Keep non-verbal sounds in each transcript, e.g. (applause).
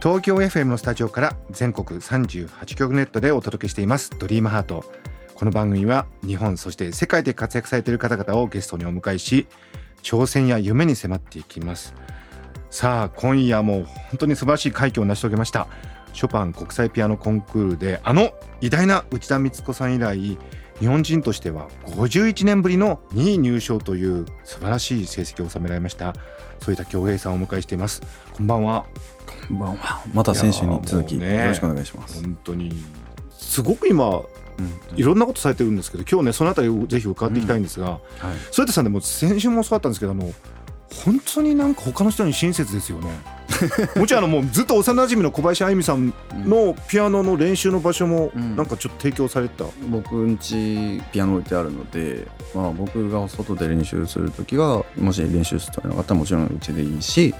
東京 FM のスタジオから全国38局ネットでお届けしています。ドリームハート。この番組は日本そして世界で活躍されている方々をゲストにお迎えし挑戦や夢に迫っていきます。さあ今夜も本当に素晴らしい快挙を成し遂げました。ショパン国際ピアノコンクールであの偉大な内田光子さん以来日本人としては51年ぶりの2位入賞という素晴らしい成績を収められました。添田恭平さんをお迎えしています。こんばんは。こんばんは。また選手に続き、ね、よろしくお願いします。本当にすごく今いろんなことされてるんですけど今日ねそのあたりをぜひ伺っていきたいんですが、うんはい、添田さんでも先週もそうだったんですけどあの本当になんか他の人に親切ですよね (laughs) もちろんあのもうずっと幼馴染の小林愛美さんのピアノの練習の場所もなんかちょっと提供された、うん、僕んちピアノ置いてあるので、まあ、僕が外で練習する時はもし練習室とかったらもちろんうちでいいし、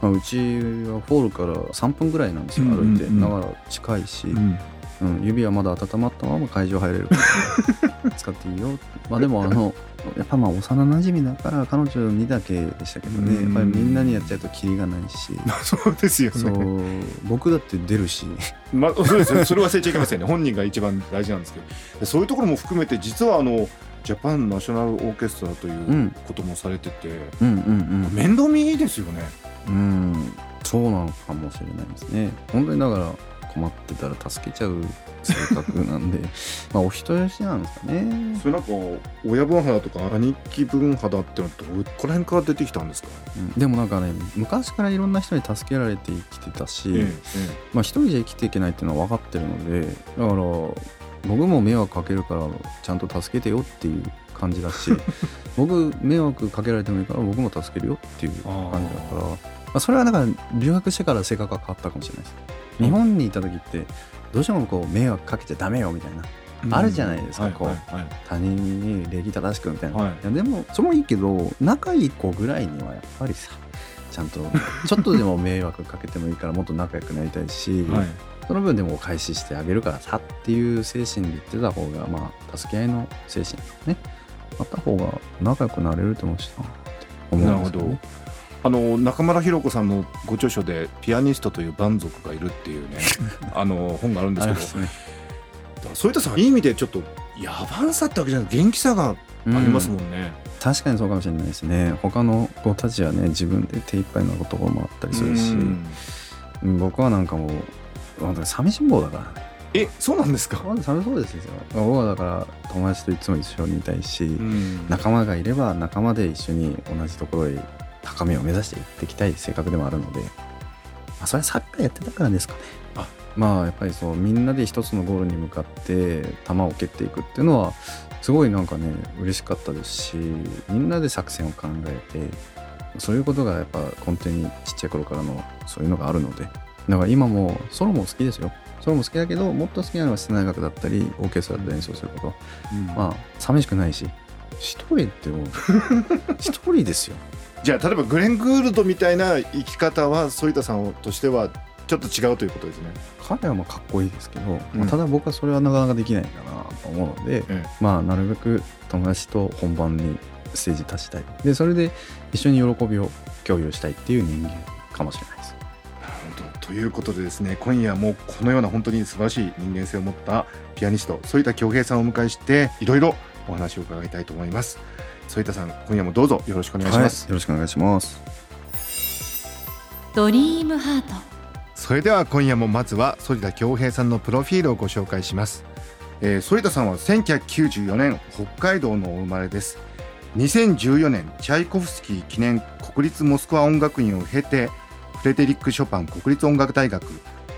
まあ、うちはホールから3分ぐらいなんですよ歩いて、だから近いし、うんうん、指はまだ温まったまま会場入れるから。使っていいよ。(laughs) まあでもあのやっぱまあ幼なじみだから彼女にだけでしたけどね、やっぱりみんなにやっちゃうとキリがないし。そうですよね。僕だって出るし。まあそうですよ。それ忘れちゃいけませんね。本人が一番大事なんですけど。そういうところも含めて実はあのジャパンナショナルオーケストラということもされてて、うんうんうん。うん、面倒見いいですよね。うん。そうなのかもしれないですね。本当にだから困ってたら助けちゃう性格なんで (laughs) まあお人よしなんですかね。それなんか親分肌とか兄貴分肌ってのはどこら辺から出てきたんですか、うん、でもなんかね昔からいろんな人に助けられて生きてたし、ええまあ一人じゃ生きていけないっていうのは分かってるのでだから僕も迷惑かけるからちゃんと助けてよっていう感じだし (laughs) 僕迷惑かけられてもいいから僕も助けるよっていう感じだからまあ、それはだから留学してから性格が変わったかもしれないです。日本にいた時ってどうしてもこう迷惑かけちゃダメよみたいな、うん、あるじゃないですか、はい、こう、はい。はい、他人に礼儀正しくみたいな、はい、いやでもそれもいいけど仲いい子ぐらいにはやっぱりさちゃんと (laughs) ちょっとでも迷惑かけてもいいからもっと仲良くなりたいし、はい、その分でもお返ししてあげるからさっていう精神で言ってた方がまあ助け合いの精神ね。あった方が仲良くなれると思うしなって思うんですよ、ね、なるほどあの中村弘子さんのご著書で「ピアニストという蛮族がいる」っていうね (laughs) あの本があるんですけど、ね、そういったさいい意味でちょっと野蛮さってわけじゃない元気さがありますもんね、うん、確かにそうかもしれないですね他の子たちはね自分で手一杯の言葉もあったりするし、うん、僕はなんかもう本当に寂しん坊だからねえそうなんですか寂しそうですよ僕はだから友達といつも一緒にいたいし、うん、仲間がいれば仲間で一緒に同じところへ高みを目指していっていきたい性格でもあるので、まあ、それはサッカーやってたからですかね。あまあやっぱりそうみんなで一つのゴールに向かって球を蹴っていくっていうのはすごいなんかね嬉しかったですしみんなで作戦を考えてそういうことがやっぱ根底にちっちゃい頃からのそういうのがあるのでだから今もソロも好きですよ。ソロも好きだけどもっと好きなのは室内楽だったりオーケストラで演奏すること、うん、まあ寂しくないし一人ってもう (laughs) 一人ですよじゃあ例えばグレン・グールドみたいな生き方は反田さんとしてはちょっと違うということですね。彼はまあかっこいいですけど、うん、ただ僕はそれはなかなかできないんだなと思うので、まあなるべく友達と本番にステージ立ちたい。でそれで一緒に喜びを共有したいっていう人間かもしれないです。ということでですね今夜もこのような本当に素晴らしい人間性を持ったピアニスト反田恭平さんをお迎えしていろいろお話を伺いたいと思います。添田さん今夜もどうぞよろしくお願いします、はい、よろしくお願いします。ドリームハート。それでは今夜もまずは反田恭平さんのプロフィールをご紹介します。えー、反田さんは1994年北海道のお生まれです。2014年チャイコフスキー記念国立モスクワ音楽院を経てフレデリック・ショパン国立音楽大学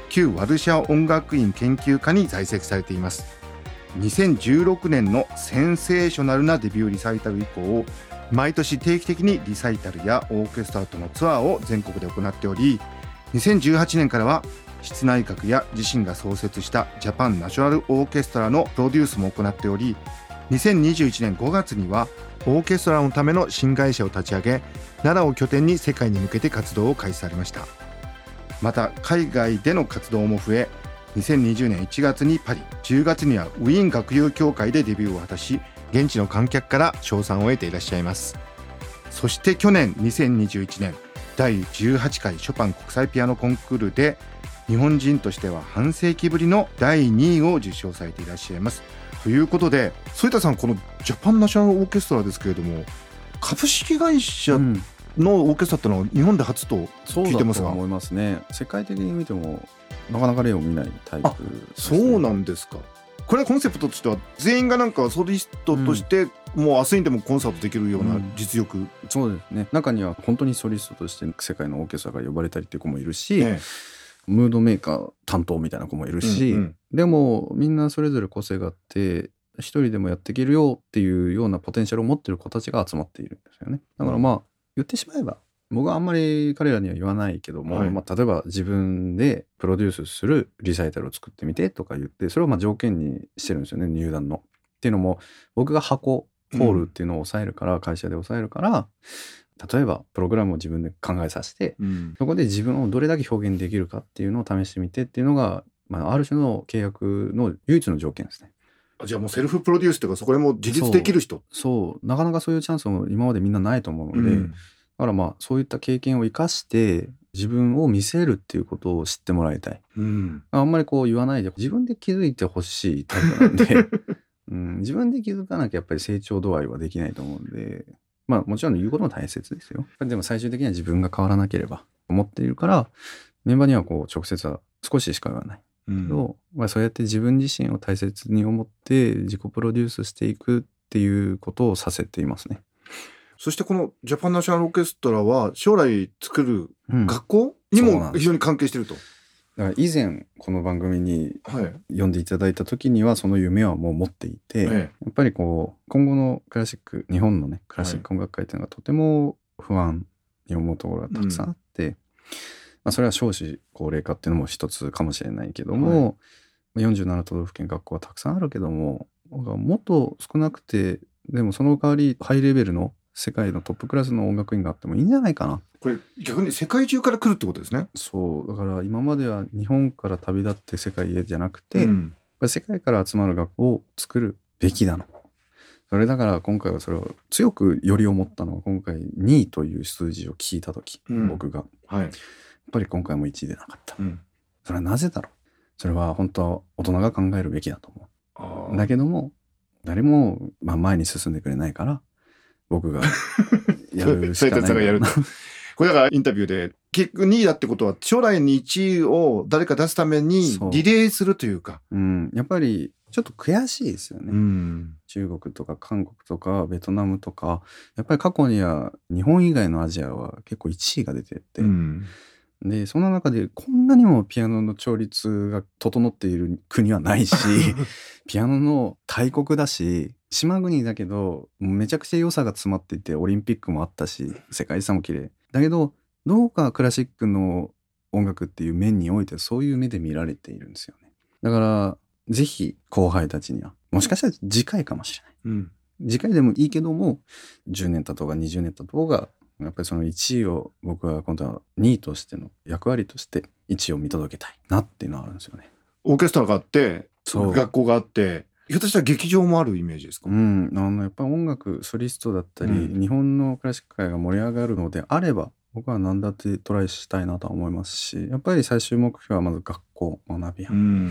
旧ワルシャワ音楽院研究科に在籍されています2016年のセンセーショナルなデビューリサイタル以降毎年定期的にリサイタルやオーケストラとのツアーを全国で行っており2018年からは室内閣や自身が創設したジャパンナショナルオーケストラのプロデュースも行っており2021年5月にはオーケストラのための新会社を立ち上げ奈良を拠点に世界に向けて活動を開始されました。また海外での活動も増え2020年1月にパリ10月にはウィーン学友協会でデビューを果たし現地の観客から称賛を得ていらっしゃいます。そして去年2021年第18回ショパン国際ピアノコンクールで日本人としては半世紀ぶりの第2位を受賞されていらっしゃいます。ということで添田さんこのジャパンナショナルオーケストラですけれども株式会社のオーケストラってのは日本で初と聞いてますが、うん、思いますね。世界的に見てもなかなか例を見ないタイプ、ね、そうなんですか。これコンセプトとしては全員がなんかソリストとして、もう明日にでもコンサートできるような実力、うん、そうですね。中には本当にソリストとして世界のオーケストラが呼ばれたりっていう子もいるし、ええ、ムードメーカー担当みたいな子もいるし、うんうん、でもみんなそれぞれ個性があって一人でもやっていけるよっていうようなポテンシャルを持ってる子たちが集まっているんですよね。だからまあ言ってしまえば僕はあんまり彼らには言わないけども、はい、まあ、例えば自分でプロデュースするリサイタルを作ってみてとか言ってそれをまあ条件にしてるんですよね入団の。っていうのも僕が箱ホールっていうのを抑えるから、うん、会社で抑えるから例えばプログラムを自分で考えさせて、うん、そこで自分をどれだけ表現できるかっていうのを試してみてっていうのが、まあ、ある種の契約の唯一の条件ですね。じゃあもうセルフプロデュースというかそこでも自立できる人？そう。なかなかそういうチャンスも今までみんなないと思うので、うん、だからまあそういった経験を生かして自分を見せるっていうことを知ってもらいたい、うん、あんまりこう言わないで自分で気づいてほしいタイプなんで、(laughs) うん、自分で気づかなきゃやっぱり成長度合いはできないと思うんで。まあもちろん言うことも大切ですよ。でも最終的には自分が変わらなければ思っているからメンバーにはこう直接は少ししか言わない。けど、うん、まあ、そうやって自分自身を大切に思って自己プロデュースしていくっていうことをさせていますね。そしてこのジャパンナショナルオーケストラは将来作る学校にも非常に関係してると。だから以前この番組に呼んでいただいた時にはその夢はもう持っていて、はい、やっぱりこう今後のクラシック日本のねクラシック音楽界っていうのがとても不安に思うところがたくさんあって、うん。まあ、それは少子高齢化っていうのも一つかもしれないけども、はい、47都道府県学校はたくさんあるけどももっと少なくてでもその代わりハイレベルの世界のトップクラスの音楽院があってもいいんじゃないかな。これ逆に世界中から来るってことですね。そうだから今までは日本から旅立って世界へじゃなくて、うん、世界から集まる学校を作るべきだの。それだから今回はそれを強くより思ったのは今回2位という数字を聞いた時、うん、僕が、はい、ぱり今回も1位でなかった、うん、それはなぜだろう。それは本当は大人が考えるべきだと思う。だけども誰も、まあ、前に進んでくれないから僕が (laughs) やるしかないこれだからインタビューで結局2位だってことは将来に1位を誰か出すためにリレーするというか。うん、やっぱりちょっと悔しいですよね、うん、中国とか韓国とかベトナムとか。やっぱり過去には日本以外のアジアは結構1位が出てて、うん。でその中でこんなにもピアノの調律が整っている国はないし (laughs) ピアノの大国だし島国だけどめちゃくちゃ良さが詰まっていてオリンピックもあったし世界遺産も綺麗。だけどどうかクラシックの音楽っていう面においてそういう目で見られているんですよね。だからぜひ後輩たちにはもしかしたら次回かもしれない、うん、次回でもいいけども10年経とうが20年経とうがやっぱりその1位を僕は今度は2位としての役割として1位を見届けたいなっていうのはあるんですよね。オーケストラがあって学校があってひょっとしたら劇場もあるイメージですか、うん、あのやっぱ音楽ソリストだったり、うん、日本のクラシック界が盛り上がるのであれば僕は何だってトライしたいなとは思いますしやっぱり最終目標はまず学校学びや、うん、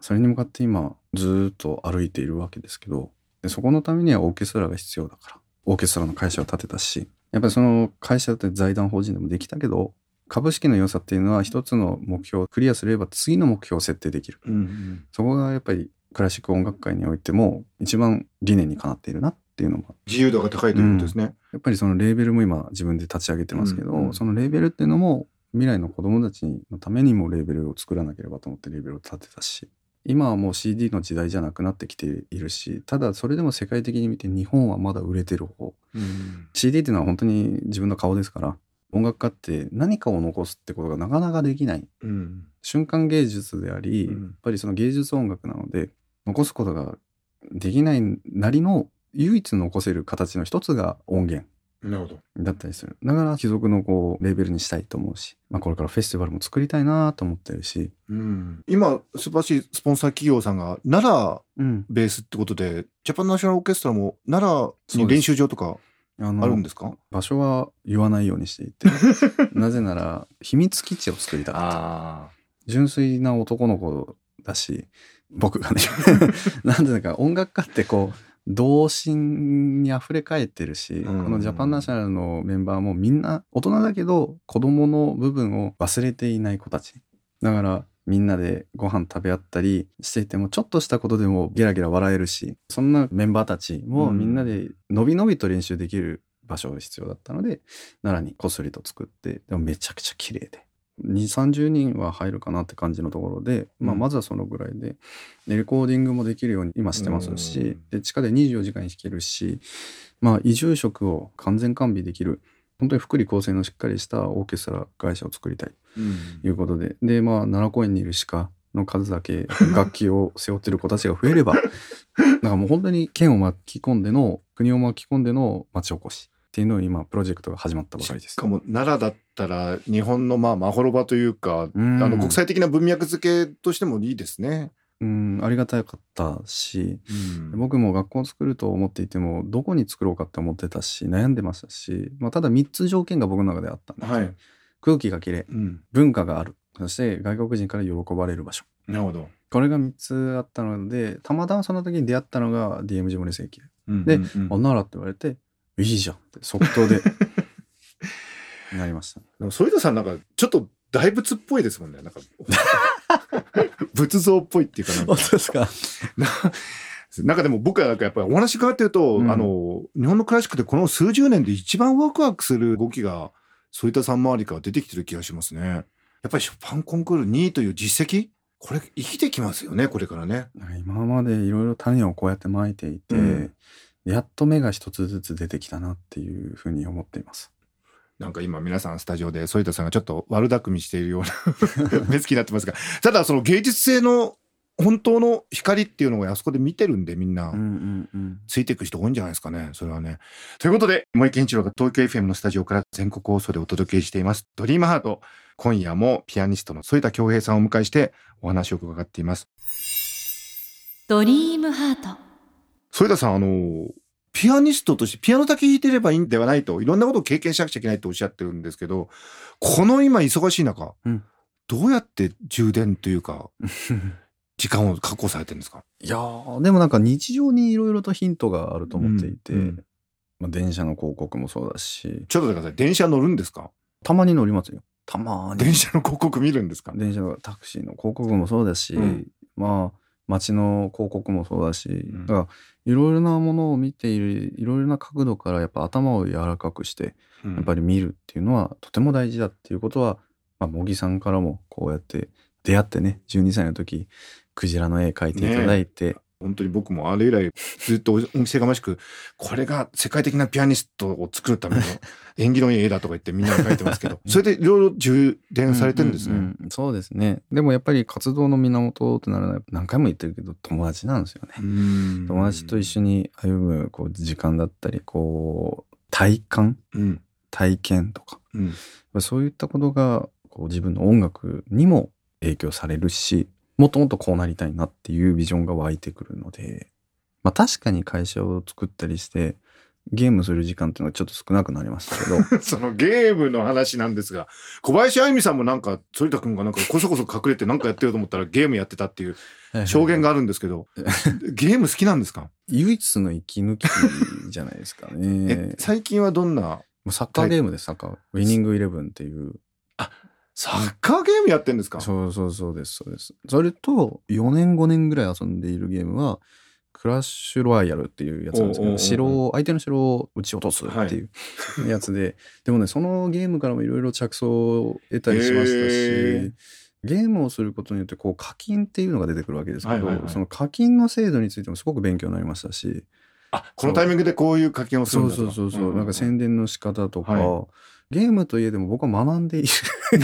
それに向かって今ずっと歩いているわけですけどでそこのためにはオーケストラが必要だからオーケストラの会社を建てたしやっぱりその会社って財団法人でもできたけど株式の良さっていうのは一つの目標をクリアすれば次の目標を設定できる、うんうん、そこがやっぱりクラシック音楽界においても一番理念にかなっているなっていうのが。自由度が高いということですね、うん、やっぱりそのレーベルも今自分で立ち上げてますけど、うんうん、そのレーベルっていうのも未来の子供たちのためにもレーベルを作らなければと思ってレーベルを立てたし今はもう CD の時代じゃなくなってきているしただそれでも世界的に見て日本はまだ売れてる方、うん、CD っていうのは本当に自分の顔ですから音楽家って何かを残すってことがなかなかできない。うん。瞬間芸術であり、うん。やっぱりその芸術音楽なので残すことができないなりの唯一残せる形の一つが音源なるほど。だったりする。だから貴族のこうレーベルにしたいと思うし、まあ、これからフェスティバルも作りたいなと思ってるし、うん。今素晴らしいスポンサー企業さんが奈良うん、ベースってことでジャパンナショナルオーケストラも奈良に練習場とかあるんですか？場所は言わないようにしていて。(laughs) なぜなら秘密基地を作りたかった。あ純粋な男の子だし僕がね。(laughs) なんていうか音楽家ってこう童心にあふれ返ってるし、うん。このジャパンナショナルのメンバーもみんな大人だけど子供の部分を忘れていない子たち。だからみんなでご飯食べ合ったりしていてもちょっとしたことでもゲラゲラ笑えるしそんなメンバーたちもみんなでのびのびと練習できる場所が必要だったので奈良にこっそりと作ってでもめちゃくちゃ綺麗で2 3 0人は入るかなって感じのところで、まあ、うん。まずはそのぐらいででレコーディングもできるように今してますし、うん。で地下で24時間弾けるし、まあ、移住職を完全完備できる本当に福利厚生のしっかりしたオーケストラ会社を作りたいうんということでで、まあ、奈良公園にいる鹿の数だけ楽器を背負ってる子たちが増えれば (laughs) なんかもう本当に県を巻き込んでの国を巻き込んでの町おこしっていうのを今プロジェクトが始まったばかりですしか。も奈良だったら日本のまあまほろばというか、うんあの国際的な文脈付けとしてもいいですね。うんありがたかったしうん僕も学校を作ると思っていてもどこに作ろうかって思ってたし悩んでましたし、まあ、ただ3つ条件が僕の中であったんですよはい。空気がきれいうん。文化があるそして外国人から喜ばれる場所なるほど。これが3つあったのでたまたまその時に出会ったのが DM ジモネ世紀でうんうん「あ奈良」って言われて「いいじゃん」って即答で (laughs) なりましたね。でも反田さんなんかちょっと大仏っぽいですもんね。なんか (laughs) 仏像っぽいっていうかなんかですか？(laughs) なんかでも僕はなんかやっぱりお話伺ってると、うんあの日本のクラシックでこの数十年で一番ワクワクする動きが反田さん周りから出てきてる気がしますね。やっぱりショパンコンクール2位という実績？これ生きてきますよねこれからね。今までいろいろ種をこうやってまいていて、うんやっと芽が一つずつ出てきたなっていうふうに思っています。なんか今皆さんスタジオで反田さんがちょっと悪巧みしているような (laughs) 目つきになってますが。ただその芸術性の本当の光っていうのをあそこで見てるんでみんな。ついていく人多いんじゃないですかね。それはね。ということで森健一郎が東京 FM のスタジオから全国放送でお届けしています「ドリームハート。今夜もピアニストの反田恭平さんをお迎えしてお話を伺っています。ドリームハート反田さんあのピアニストとしてピアノだけ弾いてればいいんではないといろんなことを経験しなくちゃいけないとおっしゃってるんですけどこの今忙しい中、うん。どうやって充電というか (laughs) 時間を確保されてるんですか？いやーでもなんか日常にいろいろとヒントがあると思っていて、うんうん。まあ、電車の広告もそうだし。ちょっと待ってください。電車乗るんですか？たまに乗りますよ。たまに。電車の広告見るんですか？電車のタクシーの広告もそうだし、うん。まあ街の広告もそうだし、ん。だからいろいろなものを見ているいろいろな角度からやっぱ頭を柔らかくしてややっぱり見るっていうのはとても大事だっていうことは、まあ、茂木さんからもこうやって出会ってね12歳の時クジラの絵描いていただいて、本当に僕もあれ以来ずっとお店がましくこれが世界的なピアニストを作るための (laughs) 縁起のいい絵だとか言ってみんなに書いてますけどそれでいろいろ充電されてるんですね。うううん。そうですね。でもやっぱり活動の源ってなるのは何回も言ってるけど友達なんですよね。うん。友達と一緒に歩むこう時間だったりこう体感？うん。体験とか。うん。そういったことがこう自分の音楽にも影響されるしもっともっとこうなりたいなっていうビジョンが湧いてくるので、まあ、確かに会社を作ったりしてゲームする時間っていうのはちょっと少なくなりましたけど (laughs) そのゲームの話なんですが小林愛美さんもなんか反田君がなんかこそこそ隠れてなんかやってると思ったらゲームやってたっていう証言があるんですけど (laughs) ゲーム好きなんですか？唯一の息抜きじゃないですかえね。最近はどんな？サッカーゲームです、サッカー。ウィニングイレブンっていう。サッカーゲームやってんですか？そうそうそうです、そうです。それと、4年5年ぐらい遊んでいるゲームは、クラッシュロワイヤルっていうやつなんですけど、城を、相手の城を撃ち落とすっていうやつで、(laughs) でもね、そのゲームからもいろいろ着想を得たりしましたし、ゲームをすることによってこう課金っていうのが出てくるわけですけど、はいはいはい。その課金の制度についてもすごく勉強になりましたし、あこのタイミングでこういう課金をするんだと。そうそうそうそう、んんなんか宣伝の仕方とか、はゲームといえでも僕は学んでいる。(laughs)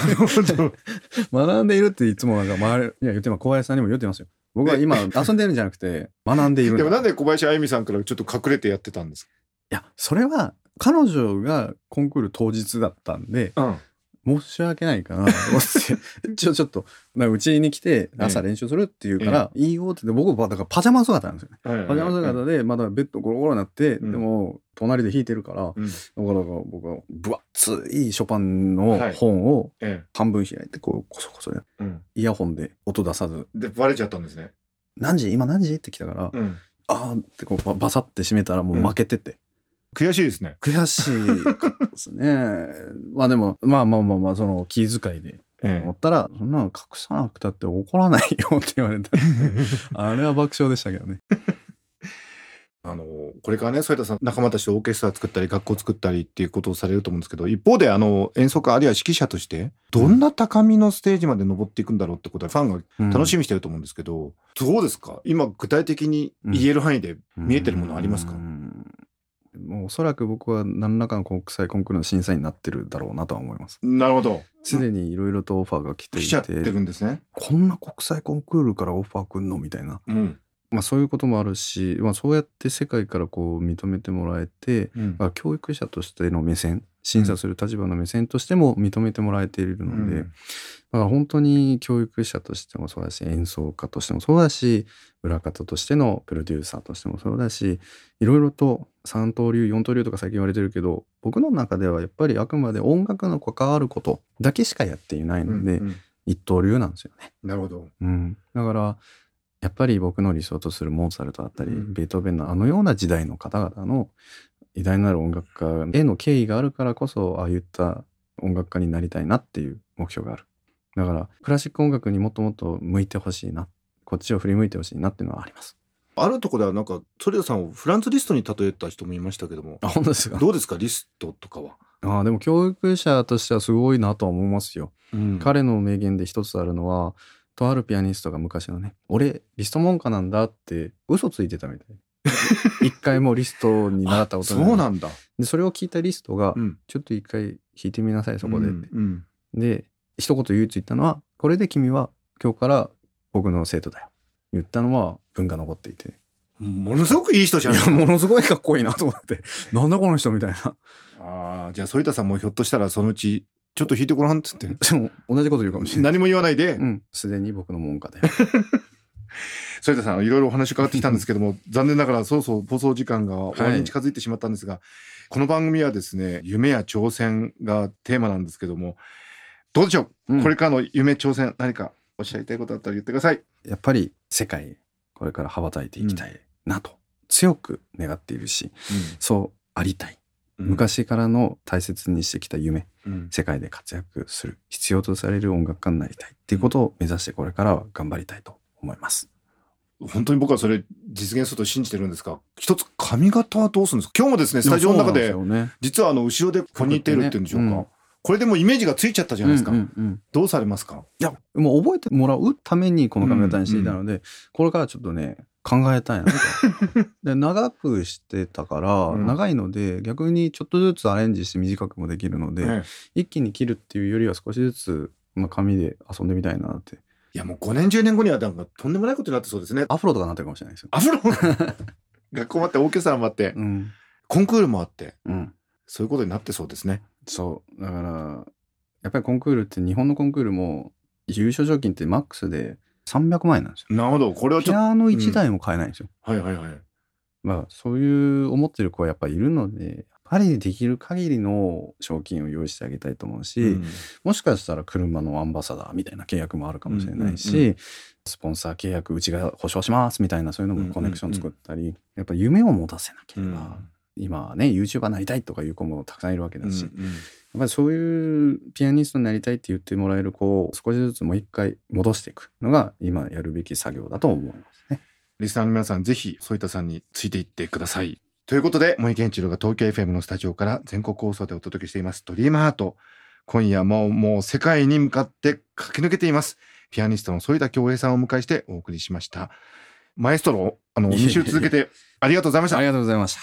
学んでいるっていつもなんか周りいや言ってます小林さんにも言ってますよ。僕は今遊んでるんじゃなくて学んでいるでもなんで小林あゆみさんからちょっと隠れてやってたんですいやそれは彼女がコンクール当日だ。ったんでか申し訳ないかなと思って (laughs) ちょちょっとうちに来て朝練習するって言うから、いいよって言って僕はだからパジャマ姿なんですよねうん。パジャマ姿でまだベッドゴロゴロになって、うんでも隣で弾いてるから、うん。だから僕は分厚いショパンの本をえ半分開いてこうコソコソやえ。うん。イヤホンで音出さずで、バレちゃったんですね。「何時？今何時?」って来たから「うん。あーってこうババサって閉めたらもう負けてて、悔しいですね。悔しいですね。(laughs) まあでもまあまあまあまあその気遣いでえ思ったら、そんなの隠さなくたって怒らないよって言われた。(laughs) あれは爆笑でしたけどね。あのこれからね添田さん仲間たちとオーケストラ作ったり学校作ったりっていうことをされると思うんですけど一方であの演奏家あるいは指揮者としてどんな高みのステージまで登っていくんだろうってことはファンが楽しみにしてると思うんですけど、どうですか？今具体的に言える範囲で見えてるものありますか、うんもうおそらく僕は何らかの国際コンクールの審査員になってるだろうなとは思います。なるほど。すでにいろいろとオファーが来ていて。来ちゃってるんですね。こんな国際コンクールからオファー来んの？みたいな、うんまあ、そういうこともあるし、まあ、そうやって世界からこう認めてもらえて、うん。まあ、教育者としての目線審査する立場の目線としても認めてもらえているので、だから本当に教育者としてもそうだし演奏家としてもそうだし裏方としてのプロデューサーとしてもそうだしいろいろと三刀流四刀流とか最近言われてるけど僕の中ではやっぱりあくまで音楽の関わることだけしかやっていないので、うんうん。一刀流なんですよね。なるほど。うん、だからやっぱり僕の理想とするモーツァルトだったり、うん。ベートーベンのあのような時代の方々の偉大なる音楽家への敬意があるからこそああいった音楽家になりたいなっていう目標がある。だからクラシック音楽にもっともっと向いてほしいなこっちを振り向いてほしいなっていうのはあります。あるところではなんか反田さんをフランツリストに例えた人もいましたけども。あ本当ですか？どうですか？リストとかは？あでも教育者としてはすごいなとは思いますよ、うん。彼の名言で一つあるのはとあるピアニストが昔のね「俺リスト門下なんだ」って嘘ついてたみたい。(laughs) 一回もリストに習ったことない。そうなんだ。でそれを聞いたリストが、うん。ちょっと一回弾いてみなさいそこでって、うんで一言唯一言ったのはこれで君は今日から僕の生徒だよ。言ったのは文が残っていて。うんものすごくいい人じゃん。ものすごいかっこいいなと思って。なんだこの人みたいな。ああ、じゃあ、反田さんもひょっとしたらそのうち、ちょっと弾いてごらんっつって、で (laughs) も同じこと言うかもしれない。何も言わないで、うん。すでに僕の門下だよ反田さん、いろいろお話伺ってきたんですけども、残念ながらそろそろ放送時間が終わりに近づいてしまったんですが、この番組はですね、夢や挑戦がテーマなんですけども、どうでしょう、うん。これからの夢、挑戦、何かおっしゃりたいことあったら言ってください。やっぱり世界これから羽ばたいていきたいなと強く願っているしそうありたい、うん、昔からの大切にしてきた夢。うん。世界で活躍する。必要とされる音楽家になりたいっていうことを目指してこれからは頑張りたいと思います。本当に僕はそれ実現すると信じてるんですが、一つ髪型はどうするんですか？今日もですね、スタジオの中で、ね。実はあの、後ろでポニーテールっていうんでしょうか？うん。これでもうイメージがついちゃったじゃないですか。うんうんうんどうされますか？いやもう覚えてもらうためにこの髪型にしていたので、これからちょっとね考えたい (laughs) で長くしてたから、うん。長いので逆にちょっとずつアレンジして短くもできるので、ええ。一気に切るっていうよりは少しずつ、まあ、髪で遊んでみたいなって。いやもう5年10年後にはなんかとんでもないことになってそうですね。アフロとかなってるかもしれないですよ。アフロ。学校もあってオーケストラもあって、うん。コンクールもあってうん、そういうことになってそうですね。そう。だからやっぱりコンクールって日本のコンクールも優勝賞金ってマックスで300万円なんですよ。なるほど。これはちょっとピアノ1台も買えないんですよ。はいはいはい。まあそういう思ってる子はやっぱりいるのでパリでできる限りの賞金を用意してあげたいと思うし、うん。もしかしたら車のアンバサダーみたいな契約もあるかもしれないし、うんうんうスポンサー契約うちが保証しますみたいなそういうのもコネクション作ったり、やっぱ夢を持たせなければ、今はね YouTuber になりたいとかいう子もたくさんいるわけだし、やっぱりそういうピアニストになりたいって言ってもらえる子を少しずつもう一回戻していくのが今やるべき作業だと思いますね。リスナーの皆さんぜひ添田さんについていってください。ということで森健一郎が東京 FM のスタジオから全国放送でお届けしています「ドリームハート今夜ももう世界に向かって駆け抜けていますピアニストの添田恭平さんをお迎えしてお送りしましたマエストロあのいえいえ2週続けてありがとうございましたありがとうございました。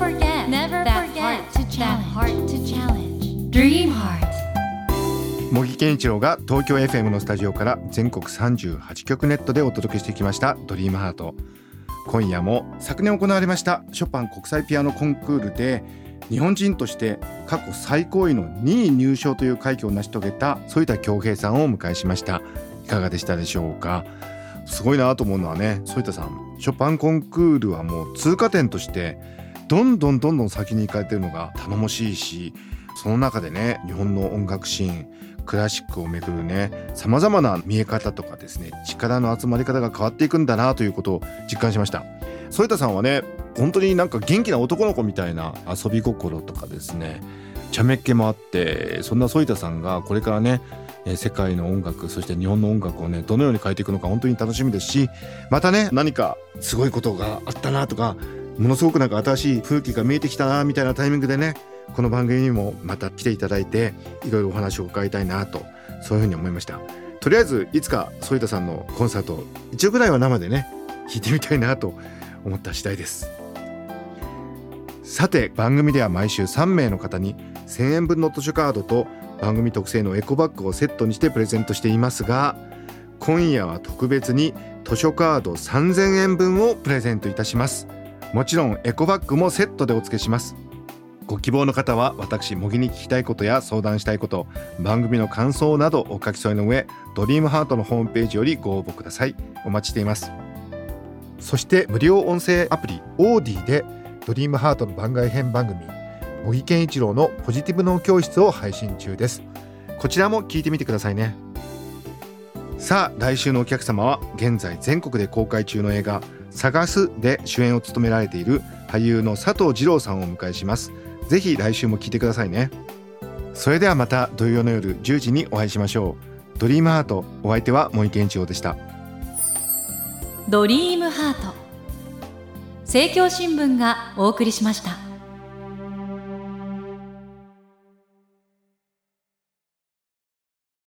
Forget Never that forget heart to challenge. that heart to challenge. Dream Heart. 茂木健一郎が東京 FM のスタジオから全国38局ネットでお届けしてきました「ドリームハート。今夜も昨年行われましたショパン国際ピアノコンクールで日本人として過去最高位の2位入賞という快挙を成し遂げた反田恭平さんをお迎えしました。いかがでしたでしょうか？すごいなと思うのはね反田さんショパンコンクールはもう通過点としてどんどんどんどん先に行かれてるのが頼もしいしその中でね日本の音楽シーンクラシックをめぐるねさまざまな見え方とかですね力の集まり方が変わっていくんだなということを実感しました。反田さんはね本当になんか元気な男の子みたいな遊び心とかですね茶目っ気もあってそんな反田さんがこれからね世界の音楽そして日本の音楽をねどのように変えていくのか本当に楽しみですしまたね何かすごいことがあったなとかものすごくなんか新しい風景が見えてきたなみたいなタイミングでねこの番組にもまた来ていただいていろいろお話を伺いたいなとそういうふうに思いました。とりあえずいつか反田さんのコンサート一応ぐらいは生でね弾いてみたいなと思った次第です。さて番組では毎週3名の方に1000円分の図書カードと番組特製のエコバッグをセットにしてプレゼントしていますが今夜は特別に図書カード3000円分をプレゼントいたします。もちろんエコバッグもセットでお付けします。ご希望の方は私模擬に聞きたいことや相談したいこと番組の感想などお書き添えの上ドリームハートのホームページよりご応募ください。お待ちしています。そして無料音声アプリオーディでドリームハートの番外編番組茂木健一郎のポジティブ脳教室を配信中です。こちらも聞いてみてくださいね。さあ来週のお客様は現在全国で公開中の映画探すで主演を務められている俳優の佐藤二郎さんをお迎えします。ぜひ来週も聞いてくださいね。それではまた土曜の夜10時にお会いしましょう。ドリームハートお相手は森健一郎でした。ドリームハート。政教新聞がお送りしました。